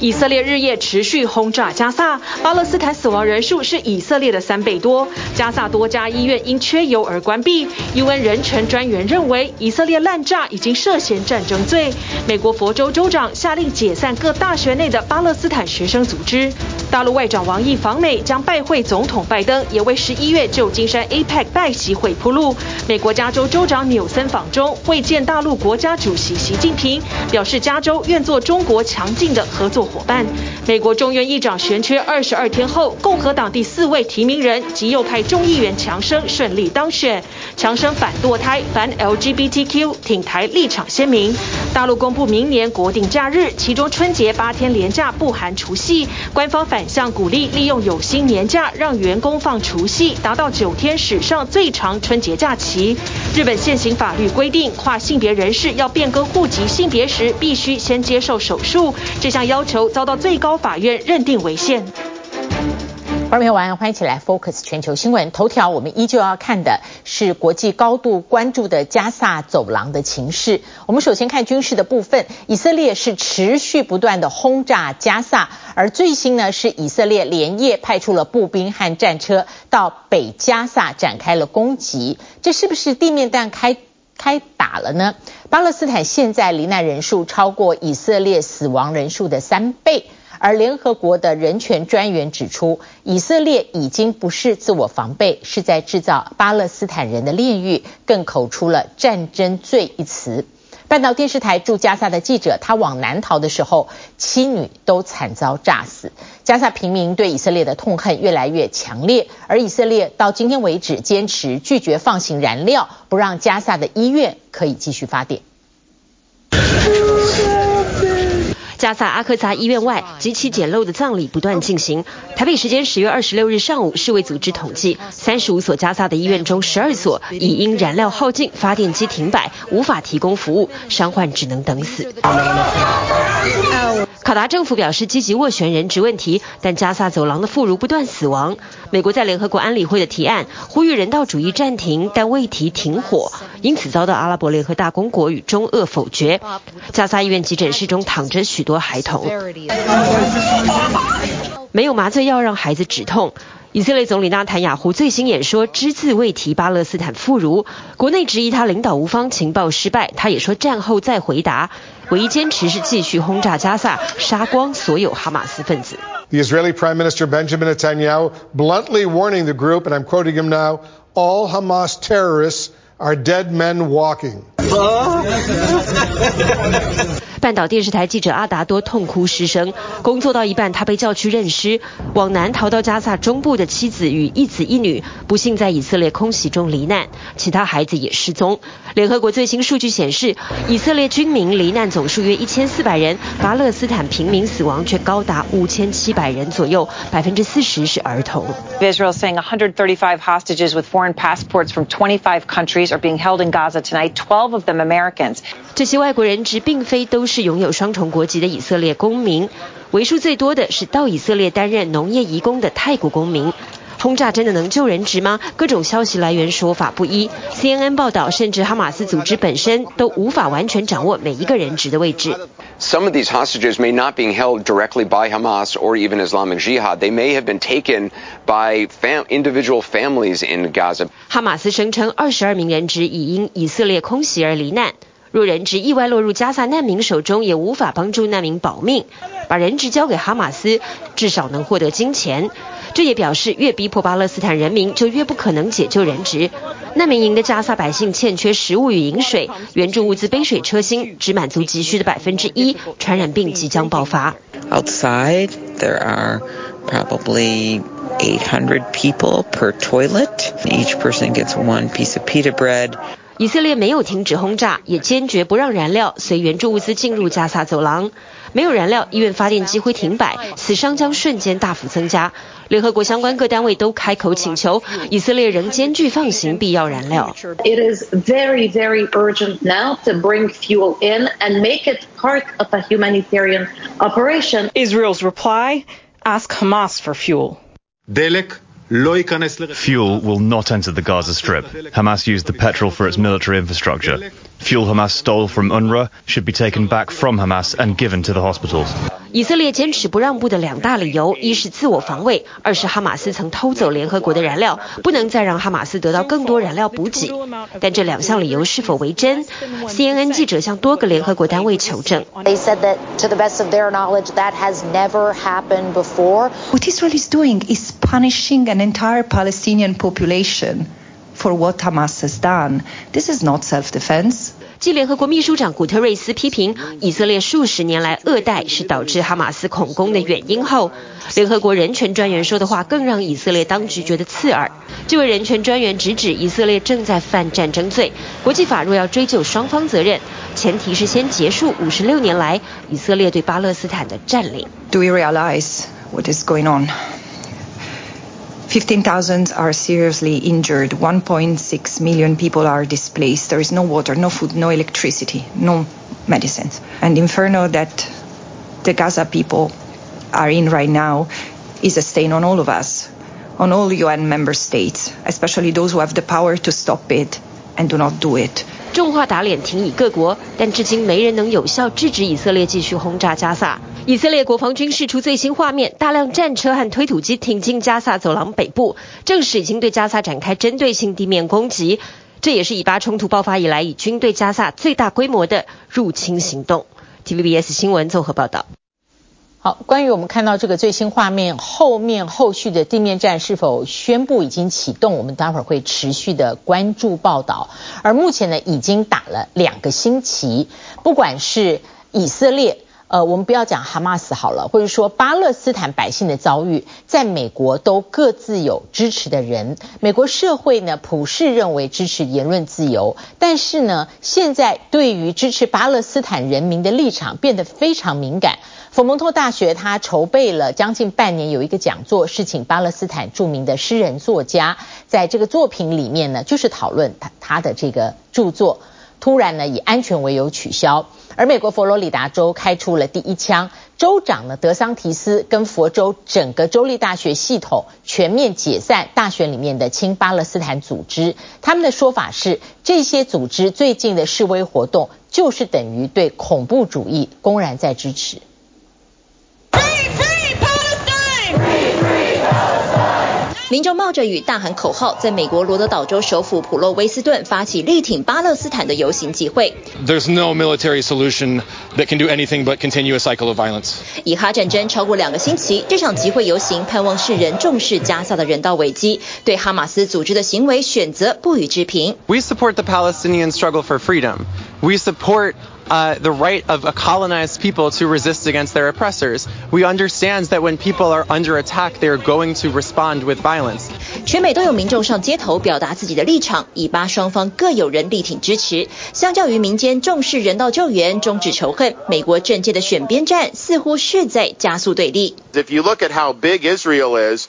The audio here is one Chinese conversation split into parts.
以色列日夜持续轰炸加萨，巴勒斯坦死亡人数是以色列的三倍多。加萨多家医院因缺油而关闭。UN 人权专员认为，以色列滥炸已经涉嫌战争罪。美国佛州州长下令解散各大学内的巴勒斯坦学生组织。大陆外长王毅访美将拜会总统拜登，也为十一月旧金山 APEC 拜席会铺路。美国加州州长纽森访中会见大陆国家主席习近平，表示加州愿做中国强劲的合作伙伴。美国众院议长悬缺二十二天后，共和党第四位提名人极右派众议员强生顺利当选。强生反堕胎、反 LGBTQ，挺台立场鲜明。大陆公布明年国定假日，其中春节八天连假不含除夕，官方反向鼓励利用有薪年假让员工放除夕，达到九天史上最长春节假期。日本现行法律规定，跨性别人士要变更户籍性别时，必须先接受手术。这项要求遭到最高法院认定违宪。观众朋友，欢迎一起来 Focus 全球新闻头条。我们依旧要看的是国际高度关注的加萨走廊的情势。我们首先看军事的部分，以色列是持续不断的轰炸加萨，而最新呢是以色列连夜派出了步兵和战车到北加萨展开了攻击。这是不是地面弹开开打了呢？巴勒斯坦现在罹难人数超过以色列死亡人数的三倍。而联合国的人权专员指出，以色列已经不是自我防备，是在制造巴勒斯坦人的炼狱，更口出了战争罪一词。半岛电视台驻加萨的记者，他往南逃的时候，妻女都惨遭炸死。加萨平民对以色列的痛恨越来越强烈，而以色列到今天为止坚持拒绝放行燃料，不让加萨的医院可以继续发电。加萨阿克萨医院外，极其简陋的葬礼不断进行。台北时间十月二十六日上午，世卫组织统计，三十五所加萨的医院中，十二所已因燃料耗尽，发电机停摆，无法提供服务，伤患只能等死。卡达政府表示积极斡旋人质问题，但加萨走廊的妇孺不断死亡。美国在联合国安理会的提案呼吁人道主义暂停，但未提停火，因此遭到阿拉伯联合大公国与中俄否决。加萨医院急诊室中躺着许多孩童，没有麻醉药让孩子止痛。以色列总理纳坦雅胡最新演说只字未提巴勒斯坦妇孺，国内质疑他领导无方，情报失败。他也说战后再回答，唯一坚持是继续轰炸加萨，杀光所有哈马斯分子。The Israeli Prime Minister Benjamin Netanyahu bluntly warning the group, and I'm quoting him now, all Hamas terrorists are dead men walking. 半岛电视台记者阿达多痛哭失声，工作到一半，他被叫去认尸。往南逃到加萨中部的妻子与一子一女，不幸在以色列空袭中罹难，其他孩子也失踪。联合国最新数据显示，以色列军民罹难总数约一千四百人，巴勒斯坦平民死亡却高达五千七百人左右，百分之四十是儿童。Israel saying 135 hostages with foreign passports from 25 countries are being held in Gaza tonight, 12 of them Americans. 这些外国人质并非都是拥有双重国籍的以色列公民，为数最多的是到以色列担任农业移工的泰国公民。轰炸真的能救人质吗？各种消息来源说法不一。CNN 报道，甚至哈马斯组织本身都无法完全掌握每一个人质的位置。Some of these hostages may not be held directly by Hamas or even Islamic Jihad. They may have been taken by fam individual families in Gaza. 哈马斯声称，二十二名人质已因以色列空袭而罹难。若人质意外落入加萨难民手中，也无法帮助难民保命。把人质交给哈马斯，至少能获得金钱。这也表示，越逼迫巴勒斯坦人民，就越不可能解救人质。难民营的加萨百姓欠缺食物与饮水，援助物资杯水车薪，只满足急需的百分之一。传染病即将爆发。Outside, there are probably 800 people per toilet. Each person gets one piece of pita bread. 以色列没有停止轰炸，也坚决不让燃料随援助物资进入加萨走廊。没有燃料，医院发电机会停摆，死伤将瞬间大幅增加。联合国相关各单位都开口请求，以色列仍坚拒放行必要燃料。It is very, very urgent now to bring fuel in and make it part of a humanitarian operation. Israel's reply: Ask Hamas for fuel. Fuel will not enter the Gaza Strip. Hamas used the petrol for its military infrastructure Fuel Hamas stole from UNRWA should be taken back from Hamas and given to the hospitals. 以色列坚持不让步的两大理由，一是自我防卫，二是哈马斯曾偷走联合国的燃料，不能再让哈马斯得到更多燃料补给。但这两项理由是否为真？CNN 记者向多个联合国单位求证。They said that to the best of their knowledge, that has never happened before. What Israel is doing is punishing an entire Palestinian population For what Hamas has done. This is not self-defense. 继联合国秘书长古特瑞斯批评以色列数十年来恶待是导致哈马斯恐攻的原因后，联合国人权专员说的话更让以色列当局觉得刺耳。这位人权专员直指以色列正在犯战争罪，国际法若要追究双方责任，前提是先结束五十六年来以色列对巴勒斯坦的占领。Do we realize what is going on? 15,000 are seriously injured. 1.6 million people are displaced. There is no water, no food, no electricity, no medicines. And the inferno that the Gaza people are in right now is a stain on all of us, on all UN member states, especially those who have the power to stop it and do not do it. 重话打脸，挺以各国，但至今没人能有效制止以色列继续轰炸加萨。 以色列国防军释出最新画面，大量战车和推土机挺进加萨走廊北部，正式已经对加萨展开针对性地面攻击。这也是以巴冲突爆发以来，以军对加萨最大规模的入侵行动。TVBS 新闻综合报道。好，关于我们看到这个最新画面，后面后续的地面战是否宣布已经启动？我们待会儿会持续的关注报道。而目前呢，已经打了两个星期，不管是以色列，呃，我们不要讲哈马斯好了，或者说巴勒斯坦百姓的遭遇，在美国都各自有支持的人。美国社会呢，普世认为支持言论自由，但是呢，现在对于支持巴勒斯坦人民的立场变得非常敏感。佛蒙特大学他筹备了将近半年，有一个讲座，是请巴勒斯坦著名的诗人作家，在这个作品里面呢，就是讨论他他的这个著作，突然呢以安全为由取消。而美国佛罗里达州开出了第一枪，州长呢德桑提斯跟佛州整个州立大学系统全面解散大学里面的亲巴勒斯坦组织。他们的说法是，这些组织最近的示威活动就是等于对恐怖主义公然在支持。民众冒着雨大喊口号，在美国罗德岛州首府普洛威斯顿发起力挺巴勒斯坦的游行集会。There's no military solution that can do anything but continue a cycle of violence. 以哈战争超过两个星期，这场集会游行盼望世人重视加萨的人道危机，对哈马斯组织的行为选择不予置评。We support the Palestinian struggle for freedom. We support Uh, the right of a colonized people to resist against their oppressors. We understand that when people are under attack, they are going to respond with violence. 全美都有民众上街头表达自己的立场，以巴双方各有人力挺支持。相较于民间重视人道救援、终止仇恨，美国政界的选边站似乎是在加速对立。If you look at how big Israel is.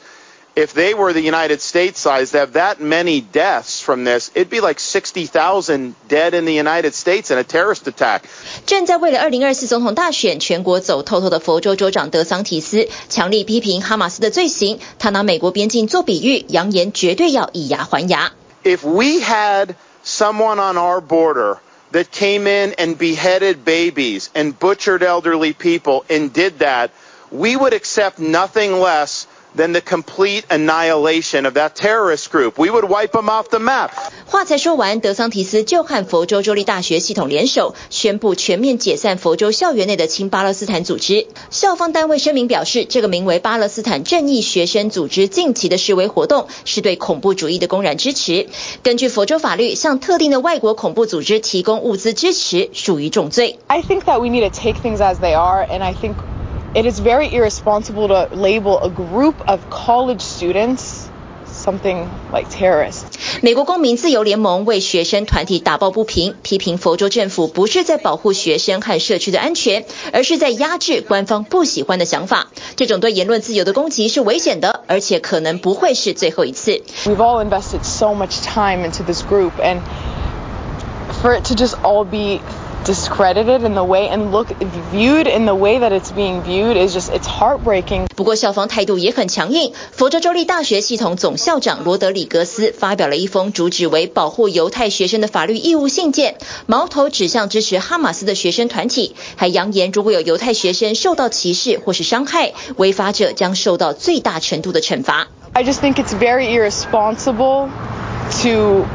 If they were the United States size, to have that many deaths from this, it'd be like 60,000 dead in the United States in a terrorist attack. 正在为了2024总统大选全国走透透的佛州州长德桑提斯强力批评哈马斯的罪行，他拿美国边境做比喻，扬言绝对要以牙还牙。If we had someone on our border that came in and beheaded babies and butchered elderly people and did that, we would accept nothing less than the complete annihilation of that terrorist group. We would wipe them off the map. 话才说完，德桑提斯就和佛州州立大学系统联手，宣布全面解散佛州校园内的亲巴勒斯坦组织。校方单位声明表示，这个名为巴勒斯坦正义学生组织近期的示威活动，是对恐怖主义的公然支持。根据佛州法律，向特定的外国恐怖组织提供物资支持，属于重罪。I think that we need to take things as they are, and I think. It is very irresponsible to label a group of college students something like terrorists. 美国公民自由联盟为学生团体打抱不平，批评佛州政府不是在保护学生和社区的安全，而是在压制官方不喜欢的想法。这种对言论自由的攻击是危险的，而且可能不会是最后一次。We've all invested so much time into this group, and for it to just all be discredited in the way and look viewed in the way that it's being viewed is just it's heartbreaking. 不过校方态度也很强硬，佛州州立大学系统总校长罗德里格斯发表了一封主旨为保护犹太学生的法律义务信件，矛头指向支持哈马斯的学生团体，还扬言如果有犹太学生受到歧视或是伤害，违法者将受到最大程度的惩罚。I just think it's very irresponsible to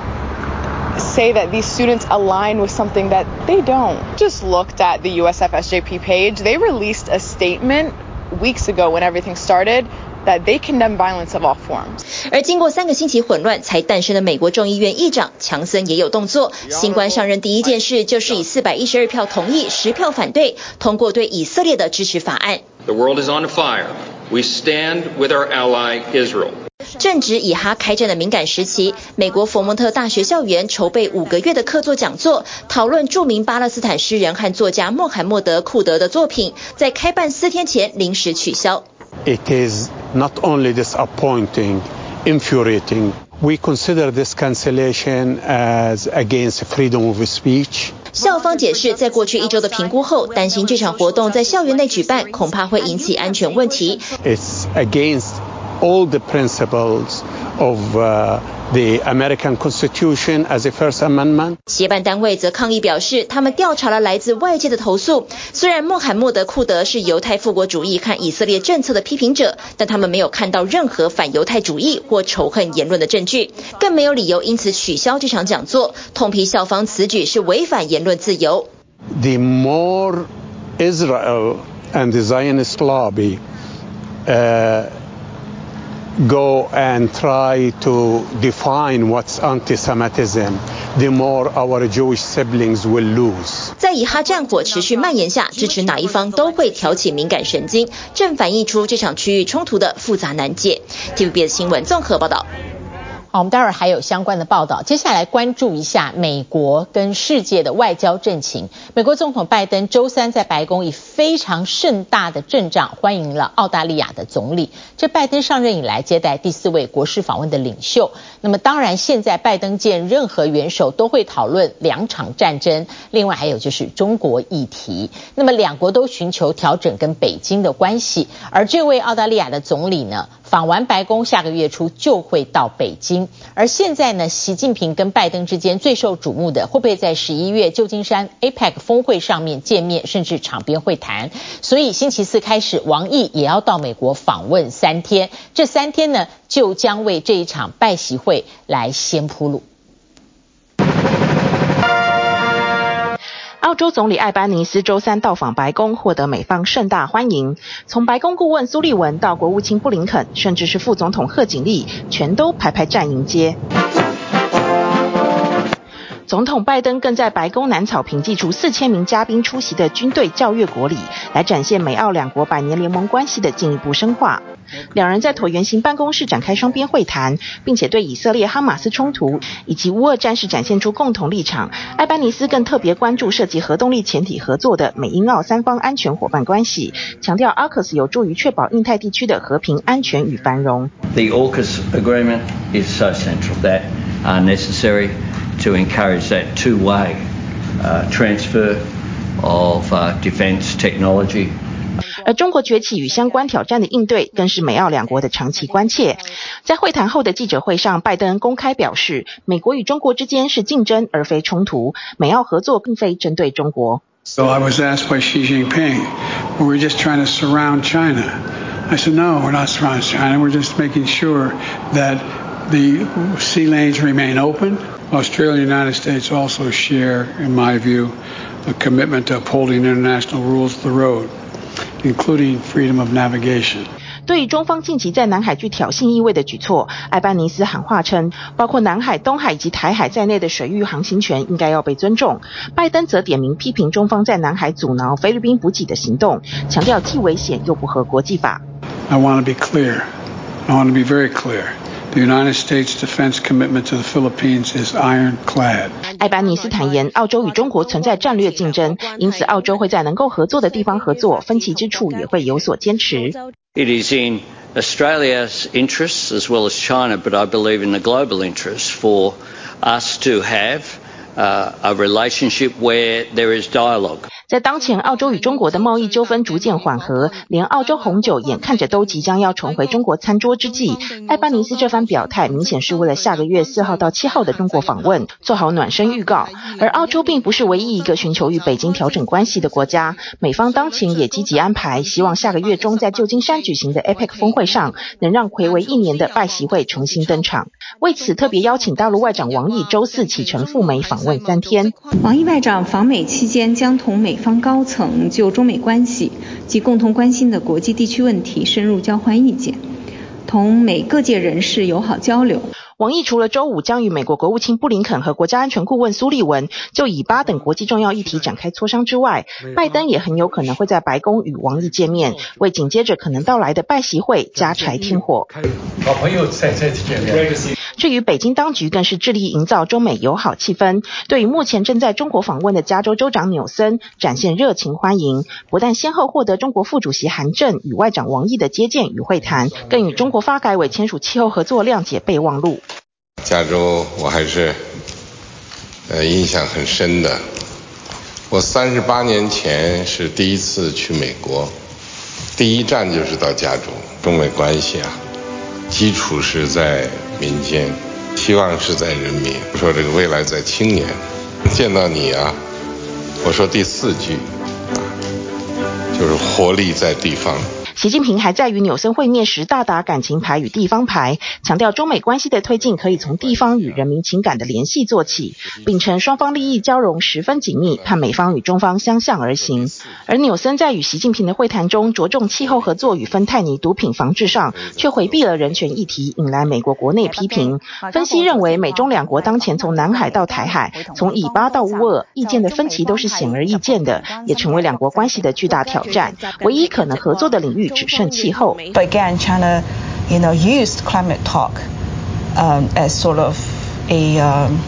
say that these students align with something that they don't. Just looked at the USFSJP page. They released a statement weeks ago when everything started that they condemn violence of all forms. 而经过三个星期混乱，才诞生的美国众议院议长强森也有动作。新官上任第一件事就是以四百一十二票同意、十票反对通过对以色列的支持法案。The world is on fire. We stand with our ally Israel. 正值以哈开战的敏感时期，美国佛蒙特大学校园筹备五个月的客座讲座，讨论著名巴勒斯坦诗人和作家穆罕默德·库德的作品，在开办四天前临时取消。It is not only disappointing, infuriating. We consider this cancellation as against freedom of speech. 校方解释，在过去一周的评估后，担心这场活动在校园内举办，恐怕会引起安全问题。It's against all the principles of the American Constitution as a First Amendment。协办单位则抗议表示，他们调查了来自外界的投诉。虽然穆罕默德·库德是犹太复国主义和以色列政策的批评者，但他们没有看到任何反犹太主义或仇恨言论的证据，更没有理由因此取消这场讲座。痛批校方此举是违反言论自由。The more Israel and the Zionist lobby, uh, go and try to define what's anti-Semitism, the more our Jewish siblings will lose. 在以哈战火持续蔓延下，支持哪一方都会挑起敏感神经，正反映出这场区域冲突的复杂难解。TVBS 新闻综合报道。我们待会儿还有相关的报道。接下来关注一下美国跟世界的外交阵情。美国总统拜登周三在白宫以非常盛大的阵仗欢迎了澳大利亚的总理。这拜登上任以来接待第四位国事访问的领袖。那么当然，现在拜登见任何元首都会讨论两场战争，另外还有就是中国议题。那么两国都寻求调整跟北京的关系。而这位澳大利亚的总理呢，访完白宫，下个月初就会到北京。而现在呢，习近平跟拜登之间最受瞩目的，会不会在十一月旧金山 APEC 峰会上面见面，甚至场边会谈？所以星期四开始，王毅也要到美国访问三天。这三天呢，就将为这一场拜习会来先铺路。澳洲总理艾班尼斯周三到访白宫，获得美方盛大欢迎。从白宫顾问苏利文到国务卿布林肯，甚至是副总统贺锦丽，全都排排站迎接。总统拜登更在白宫南草坪祭出四千名嘉宾出席的军队教阅国礼，来展现美澳两国百年联盟关系的进一步深化。两人在椭圆形办公室展开双边会谈，并且对以色列哈马斯冲突以及乌俄战事展现出共同立场。艾班尼斯更特别关注涉及核动力潜艇合作的美英澳三方安全伙伴关系，强调 AUKUS 有助于确保印太地区的和平、安全与繁荣。The AUKUS agreement is so central that are necessary. To encourage that two-way transfer of defense technology. 而中国崛起与相关挑战的应对，更是美澳两国的长期关切。在会谈后的记者会上，拜登公开表示，美国与中国之间是竞争而非冲突，美澳合作并非针对中国。So I was asked by Xi Jinping, were we just trying to surround China? I said, no, we're not surrounding China. We're just making sure that the sea lanes remain open. Australia and the United States also share, in my view, a commitment to upholding international rules of the road, Including freedom of navigation. 对于中方近期在南海具挑衅意味的举措，艾班尼斯喊话称，包括南海、东海以及台海在内的水域航行权应该要被尊重。拜登则点名批评中方在南海阻挠菲律宾补给的行动，强调既危险又不合国际法。I want to be clear. I want to be very clear. The United States defense commitment to the Philippines is ironclad. 艾班尼斯坦言，澳洲与中国存在战略竞争，因此澳洲会在能够合作的地方合作，分歧之处也会有所坚持。It is in Australia's interests as well as China, but I believe in the global interests for us to have uh, A relationship where there is dialogue. 在当前澳洲与中国的贸易纠纷逐渐缓和，连澳洲红酒眼看着都即将要重回中国餐桌之际，艾巴尼斯这番表态明显是为了下个月四号到七号的中国访问做好暖身预告。而澳洲并不是唯一一个寻求与北京调整关系的国家，美方当前也积极安排，希望下个月中在旧金山举行的 APEC 峰会上，能让睽违一年的拜习会重新登场。为此，特别邀请大陆外长王毅周四启程赴美访问三天。王毅外长访美期间将同美方高层就中美关系及共同关心的国际地区问题深入交换意见，同美各界人士友好交流。王毅除了周五将与美国国务卿布林肯和国家安全顾问苏利文就以巴等国际重要议题展开磋商之外，拜登也很有可能会在白宫与王毅见面，为紧接着可能到来的拜习会加柴添火。好朋友再再次见面。至于北京当局更是致力营造中美友好气氛，对于目前正在中国访问的加州州长纽森展现热情欢迎，不但先后获得中国副主席韩正与外长王毅的接见与会谈，更与中国发改委签署气候合作谅解备忘录。加州我还是呃印象很深的，我三十八年前是第一次去美国，第一站就是到加州。中美关系啊，基础是在民间，希望是在人民。说这个未来在青年，见到你啊，我说第四句啊，就是活力在地方。习近平还在与纽森会面时大打感情牌与地方牌，强调中美关系的推进可以从地方与人民情感的联系做起，并称双方利益交融十分紧密，盼美方与中方相向而行。而纽森在与习近平的会谈中着重气候合作与芬太尼毒品防治上，却回避了人权议题，引来美国国内批评。分析认为，美中两国当前从南海到台海，从以巴到乌俄，意见的分歧都是显而易见的，也成为两国关系的巨大挑战。唯一可能合作的领域。只剩气候。But again, China, you know, used climate talk um, as sort of a um,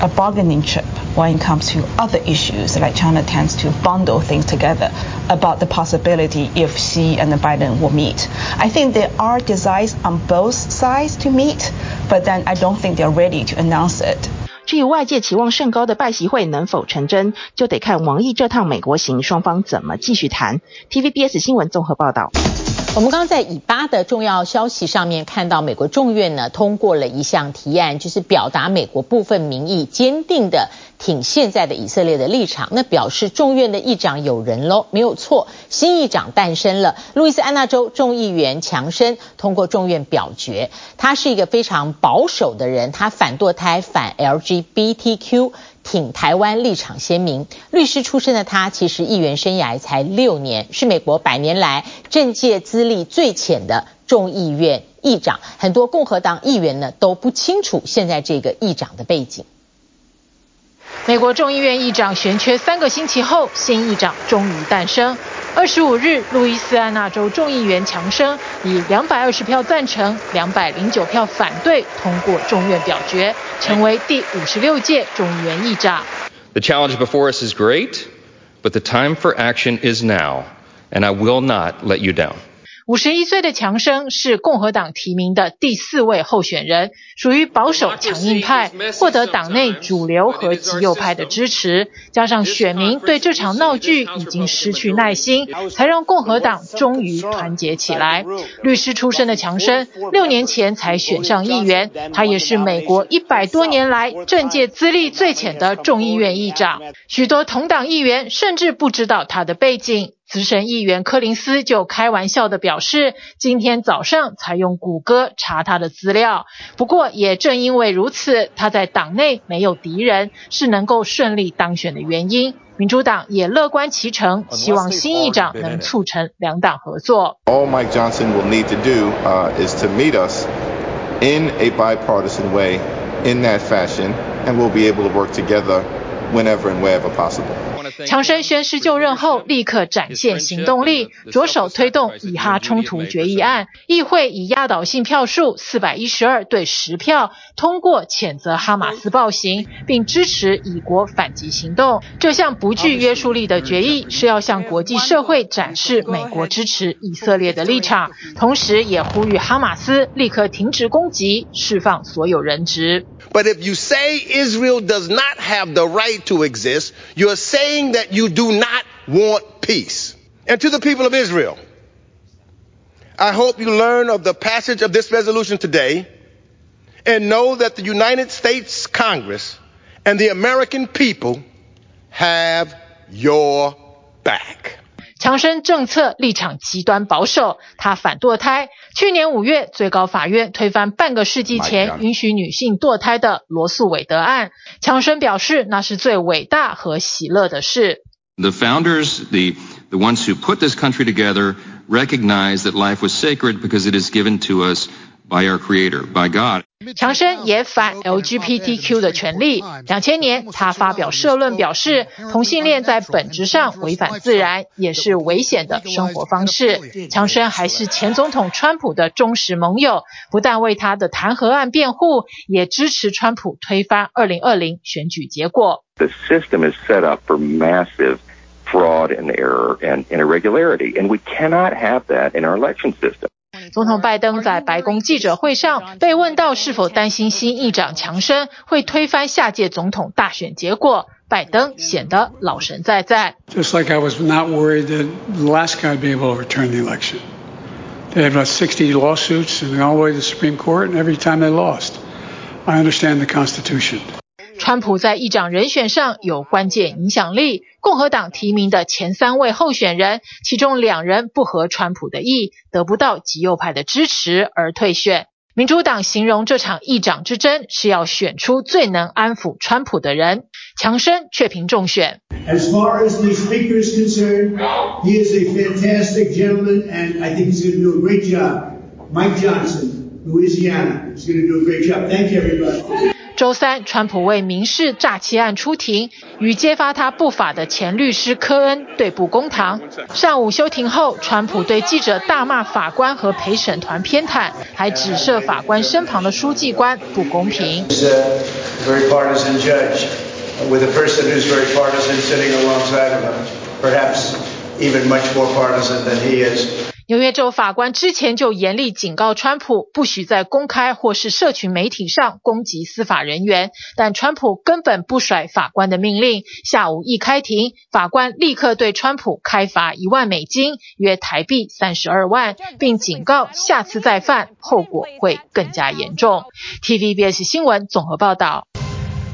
a bargaining chip when it comes to other issues. Like China tends to bundle things together about the possibility if Xi and Biden will meet. I think there are desires on both sides to meet, but then I don't think they're ready to announce it. 至于外界期望甚高的拜习会能否成真，就得看王毅这趟美国行双方怎么继续谈。TVBS 新闻综合报道。我们刚刚在以巴的重要消息上面看到，美国众院呢通过了一项提案，就是表达美国部分民意坚定的挺现在的以色列的立场。那表示众院的议长有人喽，没有错，新议长诞生了。路易斯安那州众议员强生通过众院表决，他是一个非常保守的人，他反堕胎、反 LGBTQ。挺台湾立场鲜明，律师出身的他，其实议员生涯才六年，是美国百年来政界资历最浅的众议院议长。很多共和党议员呢都不清楚现在这个议长的背景。美国众议院议长悬缺三个星期后，新议长终于诞生。二十五日，路易斯安那州众议员强生以两百二十票赞成、两百零九票反对通过众院表决，成为第五十六届众议院议长。The challenge before us is great, but the time for action is now, and I will not let you down. 五十一岁的强生是共和党提名的第四位候选人，属于保守强硬派，获得党内主流和极右派的支持。加上选民对这场闹剧已经失去耐心，才让共和党终于团结起来。律师出身的强生，六年前才选上议员，他也是美国一百多年来政界资历最浅的众议院议长。许多同党议员甚至不知道他的背景。资深议员柯林斯就开玩笑的表示，今天早上才用谷歌查他的资料。不过，也正因为如此，他在党内没有敌人，是能够顺利当选的原因。民主党也乐观其成，希望新议长能促成两党合作。All Mike Johnson will need to do is to meet us in a bipartisan way, in that fashion, and we'll be able to work together. whenever and wherever possible. 强生宣誓就任后，立刻展现行动力，着手推动以哈冲突决议案。议会以压倒性票数四百一十二对十票通过谴责哈马斯暴行，并支持以国反击行动。这项不具约束力的决议是要向国际社会展示美国支持以色列的立场，同时也呼吁哈马斯立刻停止攻击，释放所有人质。But if you say Israel does not have the right to exist, you're saying that you do not want peace. And to the people of Israel, I hope you learn of the passage of this resolution today and know that the United States Congress and the American people have your back. 强生政策立场极端保守，他反堕胎。去年五月，最高法院推翻半个世纪前允许女性堕胎的罗素韦德案。强生表示，那是最伟大和喜乐的事。The founders, the the ones who put this country together, recognize that life was sacred because it is given to us by our Creator, by God. 强生也反 LGBTQ 的权利。两千年，他发表社论表示，同性恋在本质上违反自然，也是危险的生活方式。强生还是前总统川普的忠实盟友，不但为他的弹劾案辩护，也支持川普推翻二零二零选举结果。The system is set up for massive fraud and error and irregularity, and we cannot have that in our election system. 总统拜登在白宫记者会上被问到是否担心新议长强生会推翻下届总统大选结果，拜登显得老神在在。Just like I was not worried that the last guy would be able to overturn the election. They had about 60 lawsuits and all the way to the Supreme Court, and every time they lost. I understand the Constitution. 川普在议长人选上有关键影响力，共和党提名的前三位候选人，其中两人不合川普的意，得不到极右派的支持而退选。民主党形容这场议长之争是要选出最能安抚川普的人，强生却凭中选。周三，川普为民事诈欺案出庭，与揭发他不法的前律师科恩对簿公堂。上午休庭后，川普对记者大骂法官和陪审团偏袒，还指责法官身旁的书记官不公平。纽约州法官之前就严厉警告川普，不许在公开或是社群媒体上攻击司法人员，但川普根本不甩法官的命令。下午一开庭，法官立刻对川普开罚一万美金，约台币三十二万，并警告下次再犯，后果会更加严重。TVBS 新闻综合报道。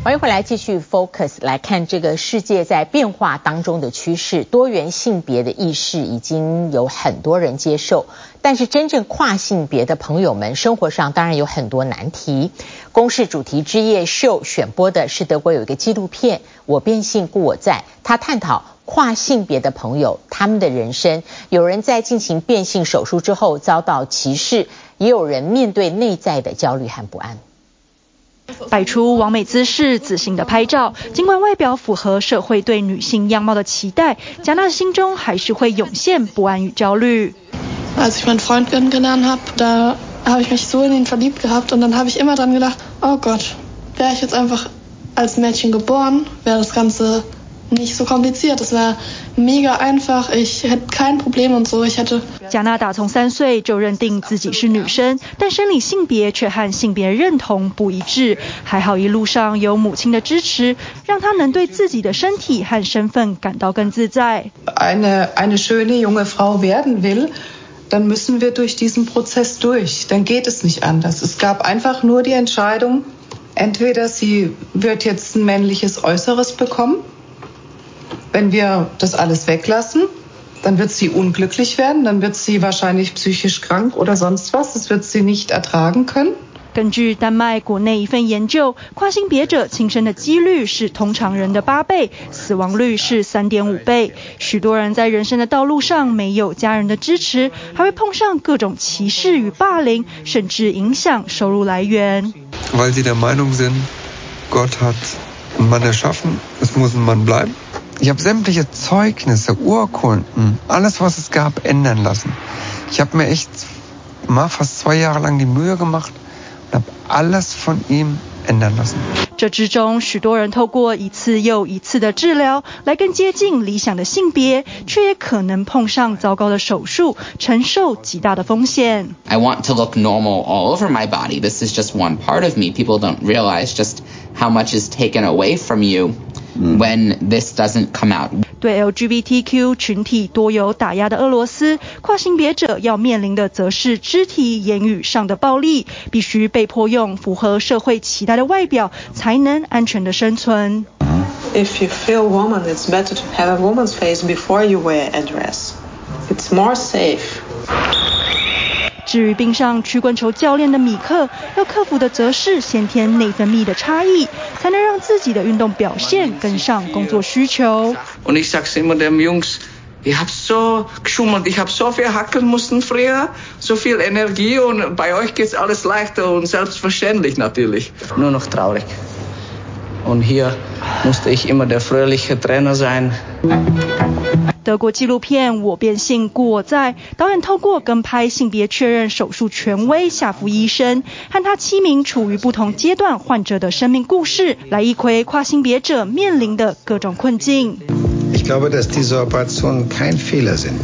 欢迎回来，继续 focus 来看这个世界在变化当中的趋势。多元性别的意识已经有很多人接受，但是真正跨性别的朋友们生活上当然有很多难题。公视主题之夜秀选播的是德国有一个纪录片《我变性故我在》，他探讨跨性别的朋友他们的人生。有人在进行变性手术之后遭到歧视，也有人面对内在的焦虑和不安。摆出完美姿势，自信的拍照。尽管外表符合社会对女性样貌的期待，贾娜心中还是会涌现不安与焦虑。nicht so kompliziert, es wäre mega einfach, ich hätte kein Problem und so, ich hätte。加纳打从三岁就认定自己是女生，但生理性别却和性别认同不一致。还好一路上有母亲的支持，让她能对自己的身体和身份感到更自在。Eine eine schöne junge Frau werden will, dann müssen wir durch diesen Prozess durch. Dann geht es nicht anders. Es gab einfach nur die Entscheidung, entweder sie wird jetzt ein männliches Äußeres bekommen. Wenn wir das alles weglassen, dann wird sie unglücklich werden, dann wird sie wahrscheinlich psychisch krank oder sonst was. Das wird sie nicht ertragen können. 根据丹麦国内一份研究，跨性别者轻生的几率是通常人的八倍，死亡率是三点五倍。许多人在人生的道路上没有家人的支持，还会碰上各种歧视与霸凌，甚至影响收入来源。Weil sie der Meinung sind, Gott hat ein Mann erschaffen, es muss ein Mann bleiben. Ich habe sämtliche Zeugnisse, Urkunden, alles, was es gab, ändern lassen. Ich habe mir echt mal fast zwei Jahre lang die Mühe gemacht und habe alles von ihm ändern lassen。这之中，许多人透过一次又一次的治疗，来更接近理想的性别，却也可能碰上糟糕的手术，承受极大的风险。I want to look normal all over my body. This is just one part of me. People don't realize just how much is taken away from you when this doesn't come out. 对 LGBTQ 群体多有打压的俄罗斯，跨性别者要面临的则是肢体、言语上的暴力，必须被迫用符合社会期待的外表，才能安全的生存。If you feel woman, it's better to have a woman's face before you wear a dress. It's more safe. 至于冰上曲棍球教练的米克，要克服的则是先天内分泌的差异，才能让自己的运动表现跟上工作需求。Und ich sag's immer dem Jungs, ich hab so geschummelt, ich hab so viel hacken müssen früher, so viel Energie und bei euch geht's alles leichter und selbstverständlich natürlich. Nur noch traurig. Und hier musste ich immer der fröhliche Trainer sein. 德国纪录片《我变性故我在》，导演透过跟拍性别确认手术权威夏夫医生和他七名处于不同阶段患者的生命故事，来一窥跨性别者面临的各种困境。Ich glaube, dass diese Operationen kein Fehler sind,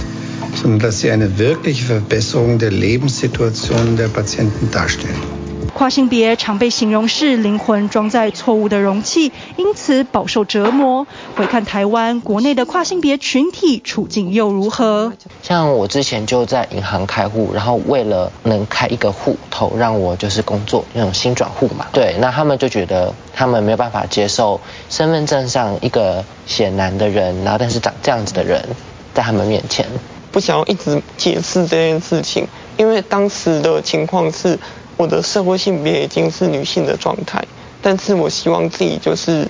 sondern dass sie eine wirkliche Verbesserung der Lebenssituation der Patienten darstellen. 跨性别常被形容是灵魂装在错误的容器，因此饱受折磨。回看台湾国内的跨性别群体处境又如何？像我之前就在银行开户，然后为了能开一个户头，让我就是工作那种新转户嘛。对，那他们就觉得他们没有办法接受身份证上一个写男的人，然后但是长这样子的人在他们面前。不想要一直解释这件事情，因为当时的情况是。我的社会性别已经是女性的状态，但是我希望自己就是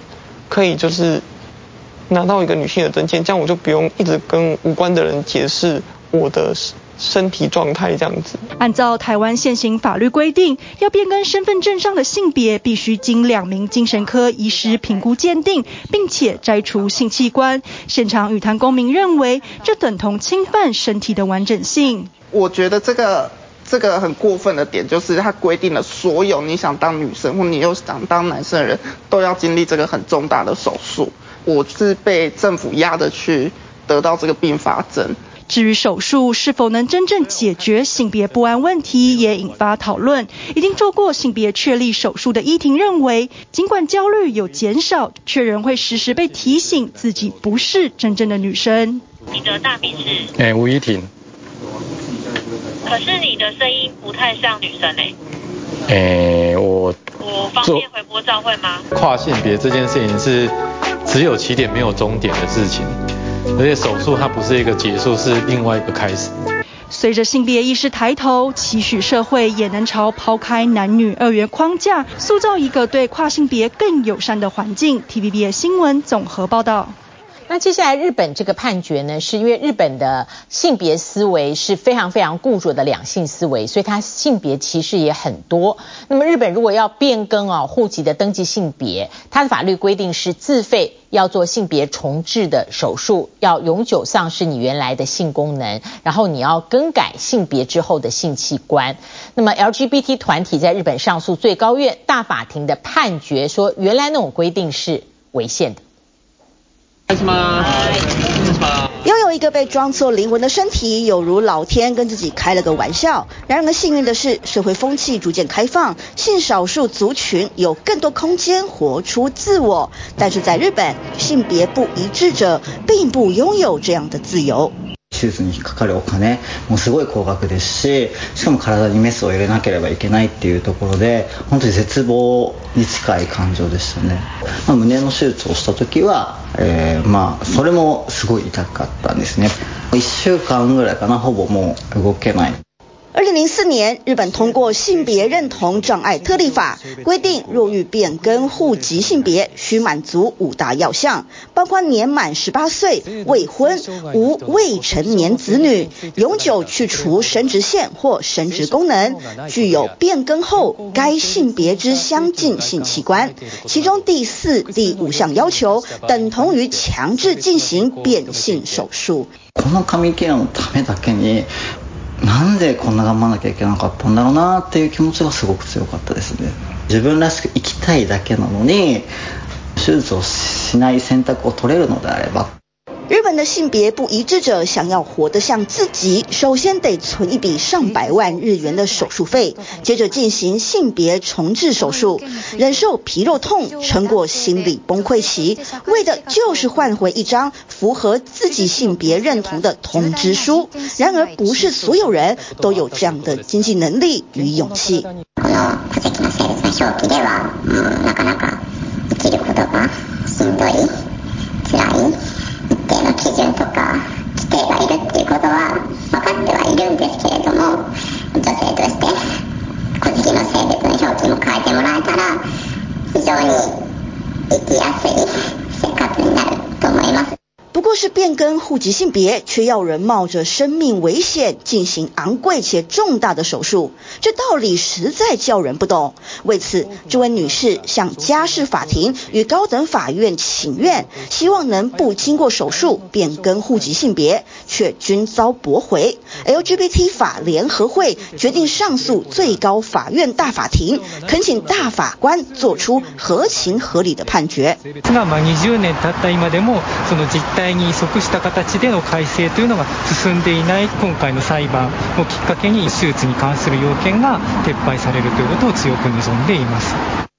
可以就是拿到一个女性的证件，这样我就不用一直跟无关的人解释我的身体状态这样子。按照台湾现行法律规定，要变更身份证上的性别，必须经两名精神科医师评估鉴定，并且摘除性器官。现场与谈公民认为，这等同侵犯身体的完整性。我觉得这个。这个很过分的点就是，它规定了所有你想当女生或你又想当男生的人都要经历这个很重大的手术。我是被政府压着去得到这个并发症。至于手术是否能真正解决性别不安问题，也引发讨论。已经做过性别确立手术的依婷认为，尽管焦虑有减少，却仍会时时被提醒自己不是真正的女生。你的大名是？哎，吴依婷。可是你的声音不太像女生诶。诶，我我方便回拨照会吗？跨性别这件事情是只有起点没有终点的事情，而且手术它不是一个结束，是另外一个开始。随着性别意识抬头，期许社会也能朝抛开男女二元框架，塑造一个对跨性别更友善的环境。TVBS 新闻综合报道。那接下来日本这个判决呢，是因为日本的性别思维是非常非常固着的两性思维，所以它性别歧视也很多。那么日本如果要变更啊户籍的登记性别，它的法律规定是自费要做性别重置的手术，要永久丧失你原来的性功能，然后你要更改性别之后的性器官。那么 LGBT 团体在日本上诉最高院大法庭的判决说，原来那种规定是违宪的。拥有一个被装作灵魂的身体，有如老天跟自己开了个玩笑。然而幸运的是，社会风气逐渐开放，性少数族群有更多空间活出自我。但是在日本，性别不一致者并不拥有这样的自由。手術にかかるお金もすごい高額ですし、しかも体にメスを入れなければいけないっていうところで、本当に絶望に近い感情でしたね。まあ、胸の手術をした時は、えー、まあそれもすごい痛かったんですね。1週間ぐらいかな、ほぼもう動けない。二零零四年，日本通过性别认同障碍特例法，规定若欲变更户籍性别，需满足五大要项，包括年满十八岁、未婚、无未成年子女、永久去除生殖腺或生殖功能、具有变更后该性别之相近性器官。其中第四、第五项要求，等同于强制进行变性手术。なんでこんな頑張らなきゃいけなかったんだろうなっていう気持ちがすごく強かったですね。自分らしく生きたいだけなのに、手術をしない選択を取れるのであれば。日本的性别不一致者想要活得像自己，首先得存一笔上百万日元的手术费，接着进行性别重置手术，忍受皮肉痛，撑过心理崩溃期，为的就是换回一张符合自己性别认同的通知书。然而，不是所有人都有这样的经济能力与勇气。定の基準とか規定がいるっていう跟户籍性别，却要人冒着生命危险进行昂贵且重大的手术，这道理实在叫人不懂。为此，这位女士向家事法庭与高等法院请愿，希望能不经过手术变更户籍性别，却均遭驳回。LGBT 法联合会决定上诉最高法院大法庭，恳请大法官做出合情合理的判决。した形での改正というのが進んでいない今回の裁判をきっかけに手術に関する要件が撤廃されるということを強く望んでいます。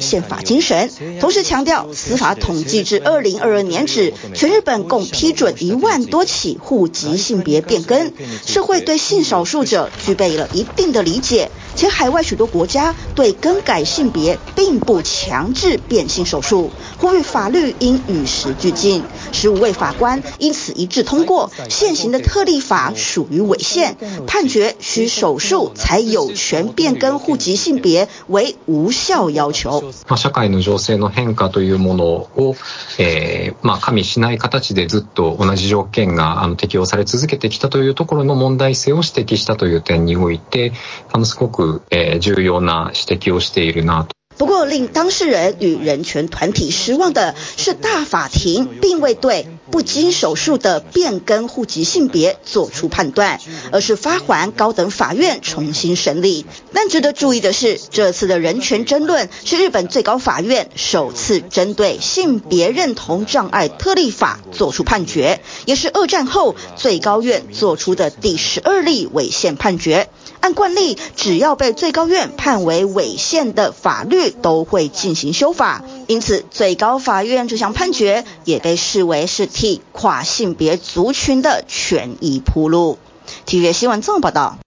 宪法精神。同时强调，司法统计至二零二二年止，全日本共批准一万多起户籍性别变更，社会对性少数者具备了一定的理解，且海外许多国家对更改性别并不强制变性手术，呼吁法律应与时俱进。十五位法官因此一致通过现行的特例法属于违宪，判决需手术才有权变更户籍性别为无效要求。社会の情势の変化というものを、えー、まあ加味しない形でずっと同じ条件があの适用され続けてきたというところの问题性を指摘したという点において、あのすごく、 えー、重要な指摘をしているなと。不过，令当事人与人权团体失望的是，大法庭并未对不经手术的变更户籍性别做出判断，而是发还高等法院重新审理。但值得注意的是，这次的人权争论是日本最高法院首次针对性别认同障碍特例法做出判决，也是二战后最高院做出的第十二例违宪判决。 按惯例，只要被最高院判为违宪的法律，都会进行修法。因此，最高法院这项判决也被视为是替跨性别族群的权益铺路。体育新闻综合报道。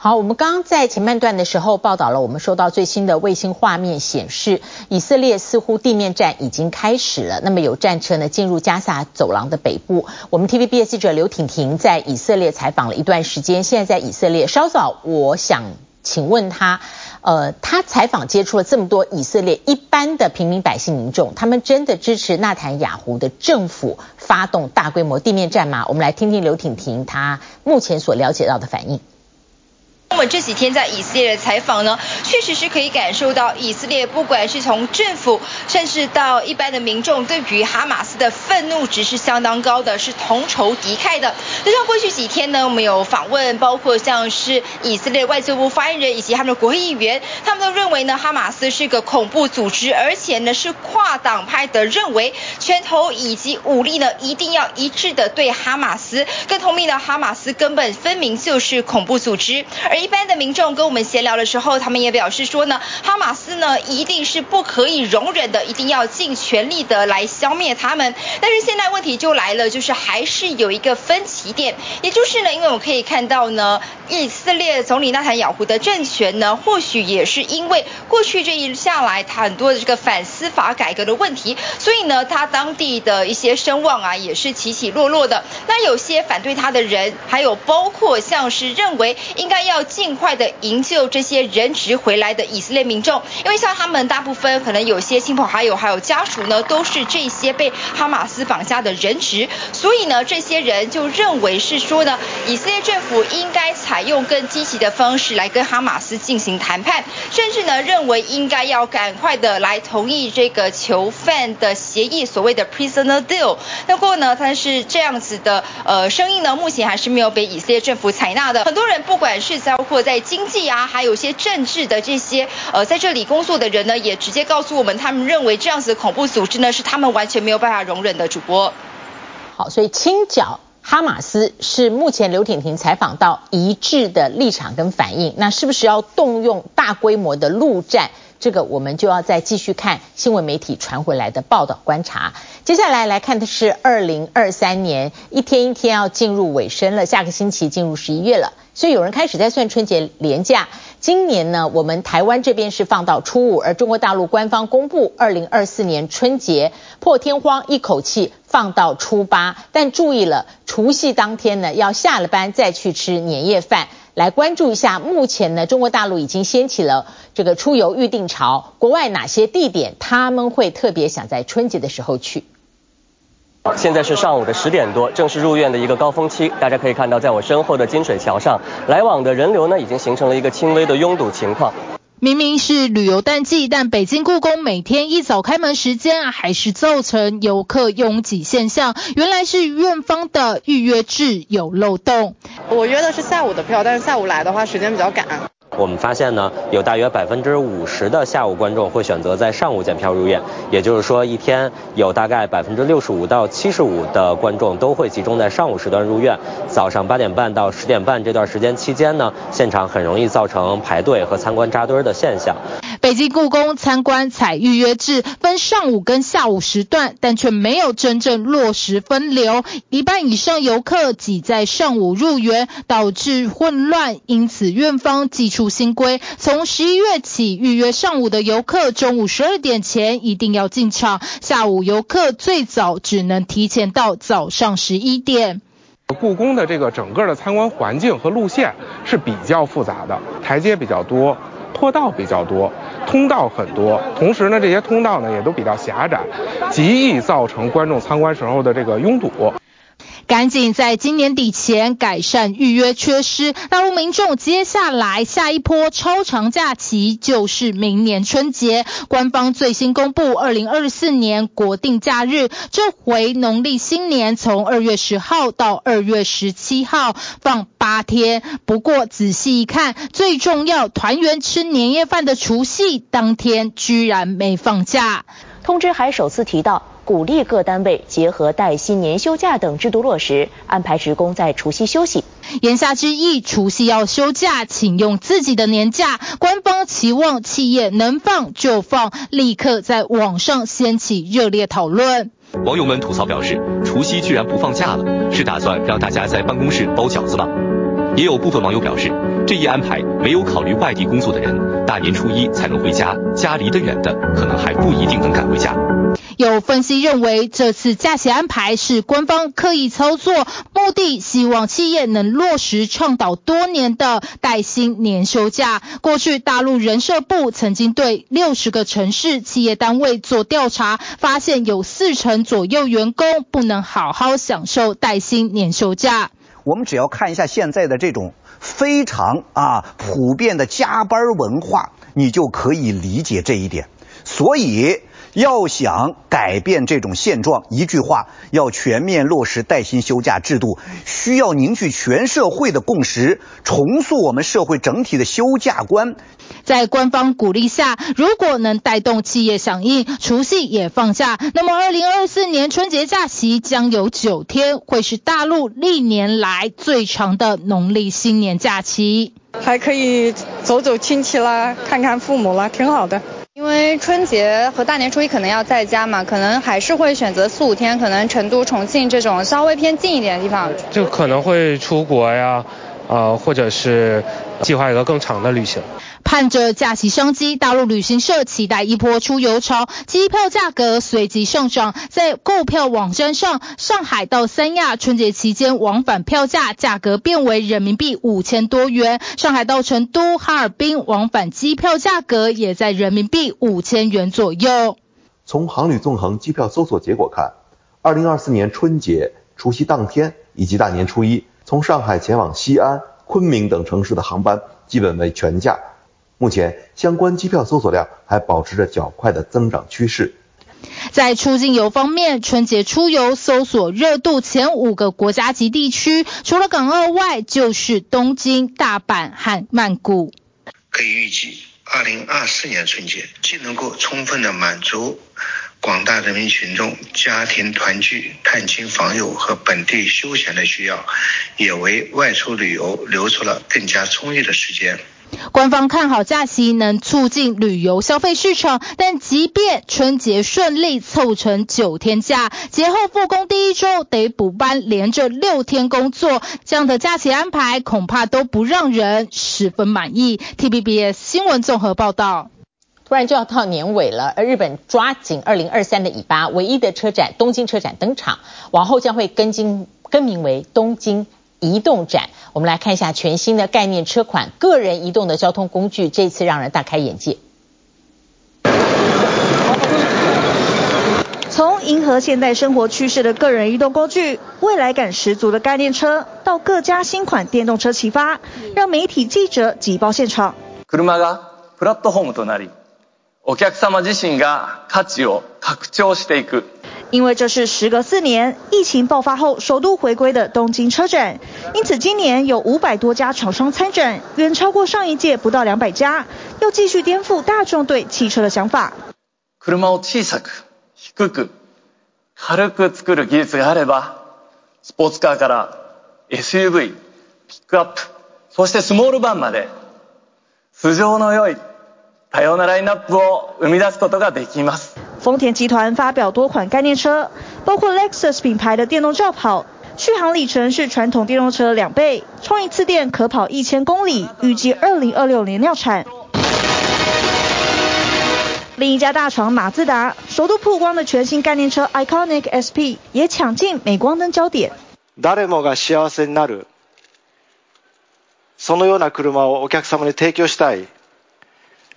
好，我们刚刚在前半段的时候报道了，我们收到最新的卫星画面显示，以色列似乎地面战已经开始了。那么有战车呢进入加萨走廊的北部。我们 TVBS 记者刘婷婷在以色列采访了一段时间，现在在以色列。稍早，我想请问他，呃，他采访接触了这么多以色列一般的平民百姓民众，他们真的支持纳坦雅胡的政府发动大规模地面战吗？我们来听听刘婷婷她目前所了解到的反应。我们这几天在以色列的采访呢，确实是可以感受到以色列不管是从政府，甚至到一般的民众，对于哈马斯的愤怒值是相当高的，是同仇敌忾的。就像过去几天呢，我们有访问，包括像是以色列外交部发言人以及他们的国会议员，他们都认为呢，哈马斯是个恐怖组织，而且呢是跨党派的认为，拳头以及武力呢一定要一致的对哈马斯，更同意呢哈马斯根本分明就是恐怖组织，而一。般的民众跟我们闲聊的时候，他们也表示说呢，哈马斯呢一定是不可以容忍的，一定要尽全力的来消灭他们。但是现在问题就来了，就是还是有一个分歧点，也就是呢，因为我可以看到呢，以色列总理纳坦雅胡的政权呢，或许也是因为过去这一下来他很多的这个反司法改革的问题，所以呢，他当地的一些声望啊也是起起落落的。那有些反对他的人，还有包括像是认为应该要尽快的营救这些人质回来的以色列民众，因为像他们大部分可能有些亲朋好友还有家属呢，都是这些被哈马斯绑架的人质，所以呢，这些人就认为是说呢，以色列政府应该采用更积极的方式来跟哈马斯进行谈判，甚至呢，认为应该要赶快的来同意这个囚犯的协议，所谓的 prisoner deal。不过呢，但是这样子的呃声音呢，目前还是没有被以色列政府采纳的。很多人不管是在包括在经济啊，还有一些政治的这些呃在这里工作的人呢，也直接告诉我们，他们认为这样子的恐怖组织呢，是他们完全没有办法容忍的。主播，好，所以清剿哈马斯是目前刘婷婷采访到一致的立场跟反应。那是不是要动用大规模的陆战？这个我们就要再继续看新闻媒体传回来的报道观察。接下来来看的是二零二三年，一天一天要进入尾声了，下个星期进入十一月了，所以有人开始在算春节连假。今年呢，我们台湾这边是放到初五，而中国大陆官方公布二零二四年春节破天荒一口气放到初八，但注意了，除夕当天呢要下了班再去吃年夜饭。来关注一下，目前呢，中国大陆已经掀起了这个出游预定潮。国外哪些地点他们会特别想在春节的时候去？现在是上午的十点多，正是入院的一个高峰期。大家可以看到，在我身后的金水桥上，来往的人流呢，已经形成了一个轻微的拥堵情况。明明是旅游淡季，但北京故宫每天一早开门时间啊，还是造成游客拥挤现象。原来是院方的预约制有漏洞。我约的是下午的票，但是下午来的话时间比较赶。我们发现呢，有大约百分之五十的下午观众会选择在上午检票入院，也就是说，一天有大概百分之六十五到七十五的观众都会集中在上午时段入院。早上八点半到十点半这段时间期间呢，现场很容易造成排队和参观扎堆的现象。北京故宫参观采预约制，分上午跟下午时段，但却没有真正落实分流，一半以上游客挤在上午入园，导致混乱。因此，院方祭出新规，从十一月起，预约上午的游客中午十二点前一定要进场，下午游客最早只能提前到早上十一点。故宫的这个整个的参观环境和路线是比较复杂的，台阶比较多。坡道比较多，通道很多，同时呢，这些通道呢也都比较狭窄，极易造成观众参观时候的这个拥堵。赶紧在今年底前改善预约缺失。大陆民众接下来下一波超长假期就是明年春节。官方最新公布，二零二四年国定假日，这回农历新年从二月十号到二月十七号放八天。不过仔细一看，最重要团圆吃年夜饭的除夕当天居然没放假。通知还首次提到，鼓励各单位结合带薪年休假等制度落实，安排职工在除夕休息。言下之意，除夕要休假，请用自己的年假。官方期望企业能放就放，立刻在网上掀起热烈讨论。网友们吐槽表示，除夕居然不放假了，是打算让大家在办公室包饺子吗？也有部分网友表示，这一安排没有考虑外地工作的人，大年初一才能回家，家离得远的可能还不一定能赶回家。有分析认为，这次假期安排是官方刻意操作，目的希望企业能落实倡导多年的带薪年休假。过去大陆人社部曾经对六十个城市企业单位做调查，发现有四成左右员工不能好好享受带薪年休假。我们只要看一下现在的这种非常啊普遍的加班文化，你就可以理解这一点。所以。要想改变这种现状，一句话，要全面落实带薪休假制度，需要凝聚全社会的共识，重塑我们社会整体的休假观。在官方鼓励下，如果能带动企业响应，除夕也放假，那么二零二四年春节假期将有九天，会是大陆历年来最长的农历新年假期。还可以走走亲戚啦，看看父母啦，挺好的。因为春节和大年初一可能要在家嘛，可能还是会选择四五天，可能成都、重庆这种稍微偏近一点的地方。就可能会出国呀，呃，或者是计划一个更长的旅行。盼着假期商机，大陆旅行社期待一波出游潮，机票价格随即上涨。在购票网站上，上海到三亚春节期间往返票价价格变为人民币五千多元，上海到成都、哈尔滨往返机票价格也在人民币五千元左右。从航旅纵横机票搜索结果看，二零二四年春节、除夕当天以及大年初一，从上海前往西安、昆明等城市的航班基本为全价。目前相关机票搜索量还保持着较快的增长趋势。在出境游方面，春节出游搜索热度前五个国家级地区，除了港澳外，就是东京、大阪和曼谷。可以预计，二零二四年春节既能够充分的满足广大人民群众家庭团聚、探亲访友和本地休闲的需要，也为外出旅游留出了更加充裕的时间。官方看好假期能促进旅游消费市场，但即便春节顺利凑成九天假，节后复工第一周得补班，连着六天工作，这样的假期安排恐怕都不让人十分满意。TVBS 新闻综合报道。突然就要到年尾了，而日本抓紧二零二三的尾巴，唯一的车展东京车展登场，往后将会更新更名为东京移动展，我们来看一下全新的概念车款，个人移动的交通工具，这次让人大开眼界。从迎合现代生活趋势的个人移动工具，未来感十足的概念车，到各家新款电动车齐发，让媒体记者挤爆现场。车がプラットフォームとなり、 お客様自身が価値を拡张していく。因为这是时隔四年疫情爆发后首度回归的东京车展，因此今年有五百多家厂商参展，远超过上一届不到两百家，要继续颠覆大众对汽车的想法。车を小さく、低く、軽く作る技术があれば、スポーツカーから SUV、ピックアップ、そしてスモールバンまで、素性の良い多様なラインナップを生み出すことができます。丰田集团发表多款概念车，包括 Lexus 品牌的电动轿跑，续航里程是传统电动车的两倍，充一次电可跑一千公里，预计二零二六年量产。另一家大厂马自达首度曝光的全新概念车 Iconic SP 也抢进镁光灯焦点。谁もが幸せになる、そのような车をお客様に提供したい。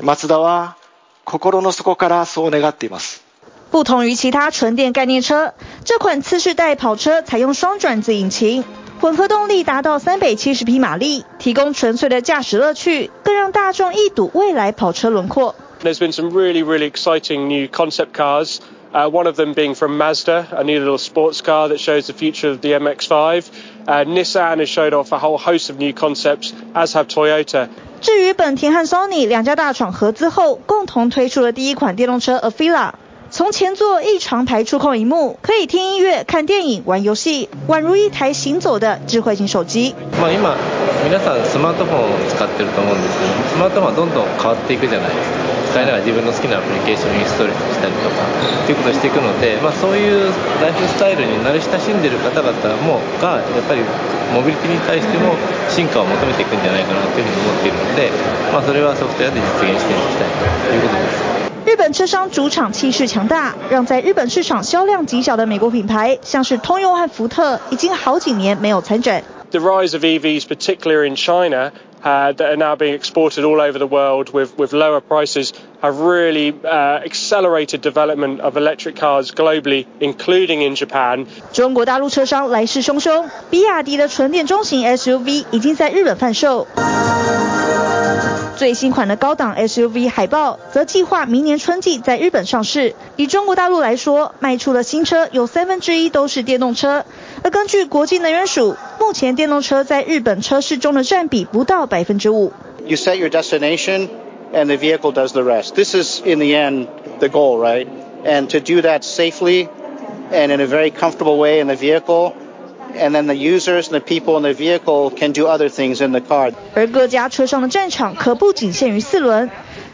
マツダは心の底からそう愿っています。不同于其他纯电概念车，这款次世代跑车采用双转子引擎，混合动力达到三百七十匹马力，提供纯粹的驾驶乐趣，更让大众一睹未来跑车轮廓。There's been some really, really exciting new concept cars. Uh, one of them being from Mazda, a new little sports car that shows the future of the MX-5. Uh, Nissan has showed off a whole host of new concepts, as have Toyota. 至于本田和 Sony 两家大厂合资后，共同推出了第一款电动车 Aquila。从前座一长排触控萤幕，可以听音乐、看电影、玩游戏，宛如一台行走的智慧型手机。まあ今皆さんスマートフォンを使ってると思うんですけど、スマートフォンはどんどん変わっていくじゃないですか。使いながら自分の好きなアプリケーションをインストールしたりとかっていうことをしていくので、まあそういうライフスタイルに惯れ亲しんでいる方々もがやっぱりモビリティに対しても进化を求めていくんじゃないかなというふうに思っているので、まあそれはソフトウェアで実现していきたいということです。日本车商主场气势强大，让在日本市场销量极小的美国品牌，像是通用和福特，已经好几年没有参展。The rise of EVs, particularly in China, uh, that are now being exported all over the world with, with lower prices, have really uh, accelerated development of electric cars globally, including in Japan. 中国大陆车商来势汹汹，比亚迪的纯电中型 SUV 已经在日本贩售。最新款的高档 SUV 海豹则计划明年春季在日本上市。以中国大陆来说，卖出的新车有三分之一都是电动车。而根据国际能源署，目前电动车在日本车市中的占比不到百分之五。You set your destination, and the vehicle does the rest. This is in the end the goal, right? And to do that safely and in a very comfortable way in the vehicle. and then the users and the people in the vehicle can do other things in the car. 而各家车上的战场可不仅限于四轮。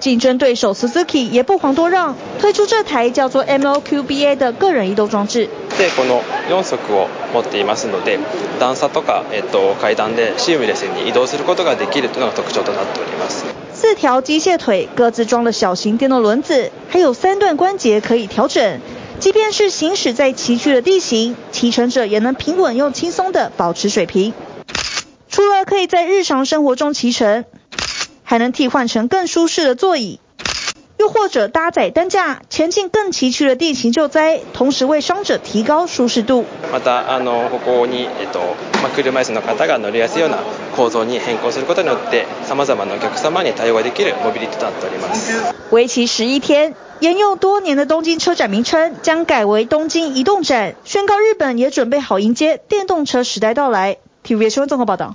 竞争对手 Suzuki 也不遑多让，推出这台叫做 MOQBA 的个人移动装置。でこの4足を持っていますので段差とか、えっと、阶段でシームレスに移动することができるというのが特徴となっております。四条机械腿各自装了小型电动轮子，还有三段关节可以调整。即便是行驶在崎岖的地形，骑乘者也能平稳又轻松地保持水平。除了可以在日常生活中骑乘。 还能替换成更舒适的座椅，又或者搭载担架前进更崎岖的地形救灾，同时为伤者提高舒适度。またあのここにえっとまあ车椅子の方が乗りやすいような构造に変更することによって様々なお客様に対応ができるモビリティとなっております。为期十一天，沿用多年的东京车展名称将改为东京移动展，宣告日本也准备好迎接电动车时代到来。TVBS 新闻综合报道。